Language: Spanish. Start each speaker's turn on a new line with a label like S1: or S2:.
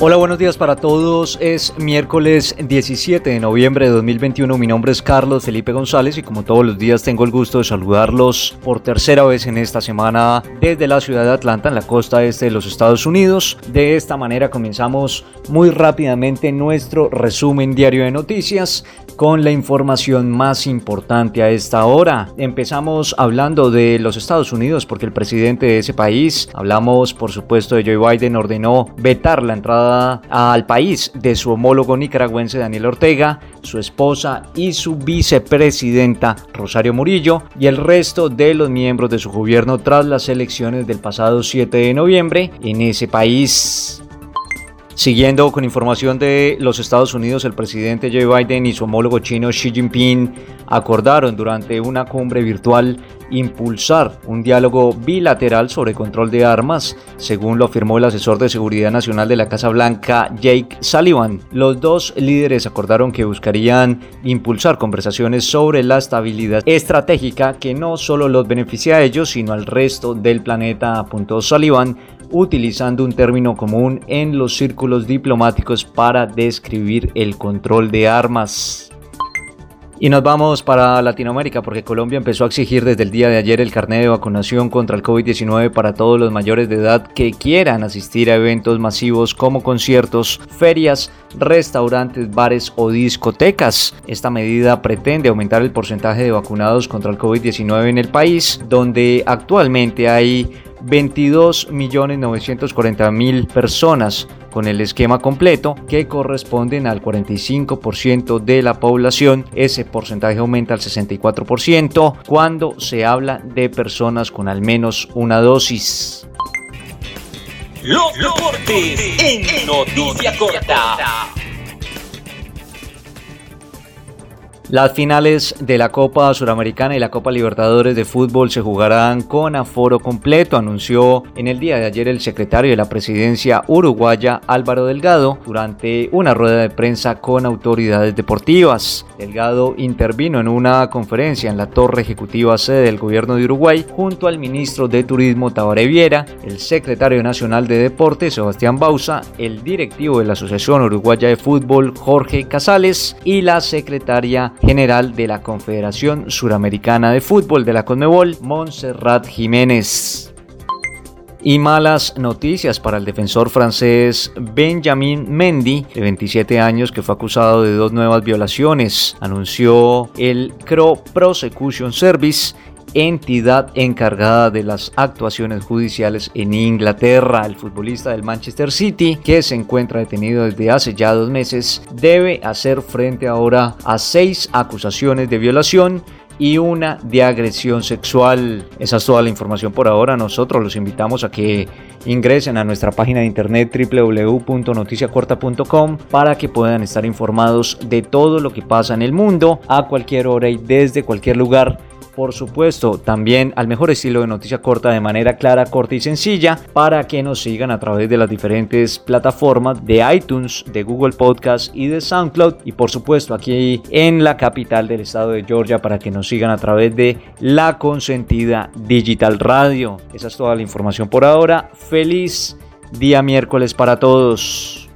S1: Hola, buenos días para todos. Es miércoles 17 de noviembre de 2021. Mi nombre es Carlos Felipe González y como todos los días tengo el gusto de saludarlos por tercera vez en esta semana desde la ciudad de Atlanta, en la costa este de los Estados Unidos. De esta manera comenzamos muy rápidamente nuestro resumen diario de noticias con la información más importante a esta hora. Empezamos hablando de los Estados Unidos porque el presidente de ese país, hablamos por supuesto de Joe Biden, ordenó vetar la entrada al país de su homólogo nicaragüense Daniel Ortega, su esposa y su vicepresidenta Rosario Murillo y el resto de los miembros de su gobierno tras las elecciones del pasado 7 de noviembre en ese país. Siguiendo con información de los Estados Unidos, el presidente Joe Biden y su homólogo chino Xi Jinping acordaron durante una cumbre virtual impulsar un diálogo bilateral sobre control de armas, según lo afirmó el asesor de seguridad nacional de la Casa Blanca, Jake Sullivan. Los dos líderes acordaron que buscarían impulsar conversaciones sobre la estabilidad estratégica que no solo los beneficia a ellos, sino al resto del planeta, apuntó Sullivan, utilizando un término común en los círculos diplomáticos para describir el control de armas. Y nos vamos para Latinoamérica porque Colombia empezó a exigir desde el día de ayer el carnet de vacunación contra el COVID-19 para todos los mayores de edad que quieran asistir a eventos masivos como conciertos, ferias, restaurantes, bares o discotecas. Esta medida pretende aumentar el porcentaje de vacunados contra el COVID-19 en el país, donde actualmente hay 22.940.000 personas con el esquema completo que corresponden al 45% de la población. Ese porcentaje aumenta al 64% cuando se habla de personas con al menos una dosis.
S2: Los deportes en noticia corta.
S1: Las finales de la Copa Suramericana y la Copa Libertadores de Fútbol se jugarán con aforo completo, anunció en el día de ayer el secretario de la presidencia uruguaya Álvaro Delgado durante una rueda de prensa con autoridades deportivas. Delgado intervino en una conferencia en la torre ejecutiva sede del gobierno de Uruguay junto al ministro de Turismo Tabaré Viera, el secretario nacional de Deportes Sebastián Bausa, el directivo de la Asociación Uruguaya de Fútbol Jorge Casales y la secretaria general de la Confederación Suramericana de Fútbol de la CONMEBOL, Montserrat Jiménez. Y malas noticias para el defensor francés Benjamin Mendy, de 27 años, que fue acusado de dos nuevas violaciones. Anunció el Crow Prosecution Service entidad encargada de las actuaciones judiciales en Inglaterra. El futbolista del Manchester City, que se encuentra detenido desde hace ya dos meses, debe hacer frente ahora a seis acusaciones de violación y una de agresión sexual. Esa es toda la información por ahora. Nosotros los invitamos a que ingresen a nuestra página de internet www.noticiacorta.com para que puedan estar informados de todo lo que pasa en el mundo a cualquier hora y desde cualquier lugar por supuesto, también al mejor estilo de noticia corta de manera clara, corta y sencilla para que nos sigan a través de las diferentes plataformas de iTunes, de Google Podcast y de SoundCloud y por supuesto aquí en la capital del estado de Georgia para que nos sigan a través de la consentida Digital Radio. Esa es toda la información por ahora. Feliz día miércoles para todos.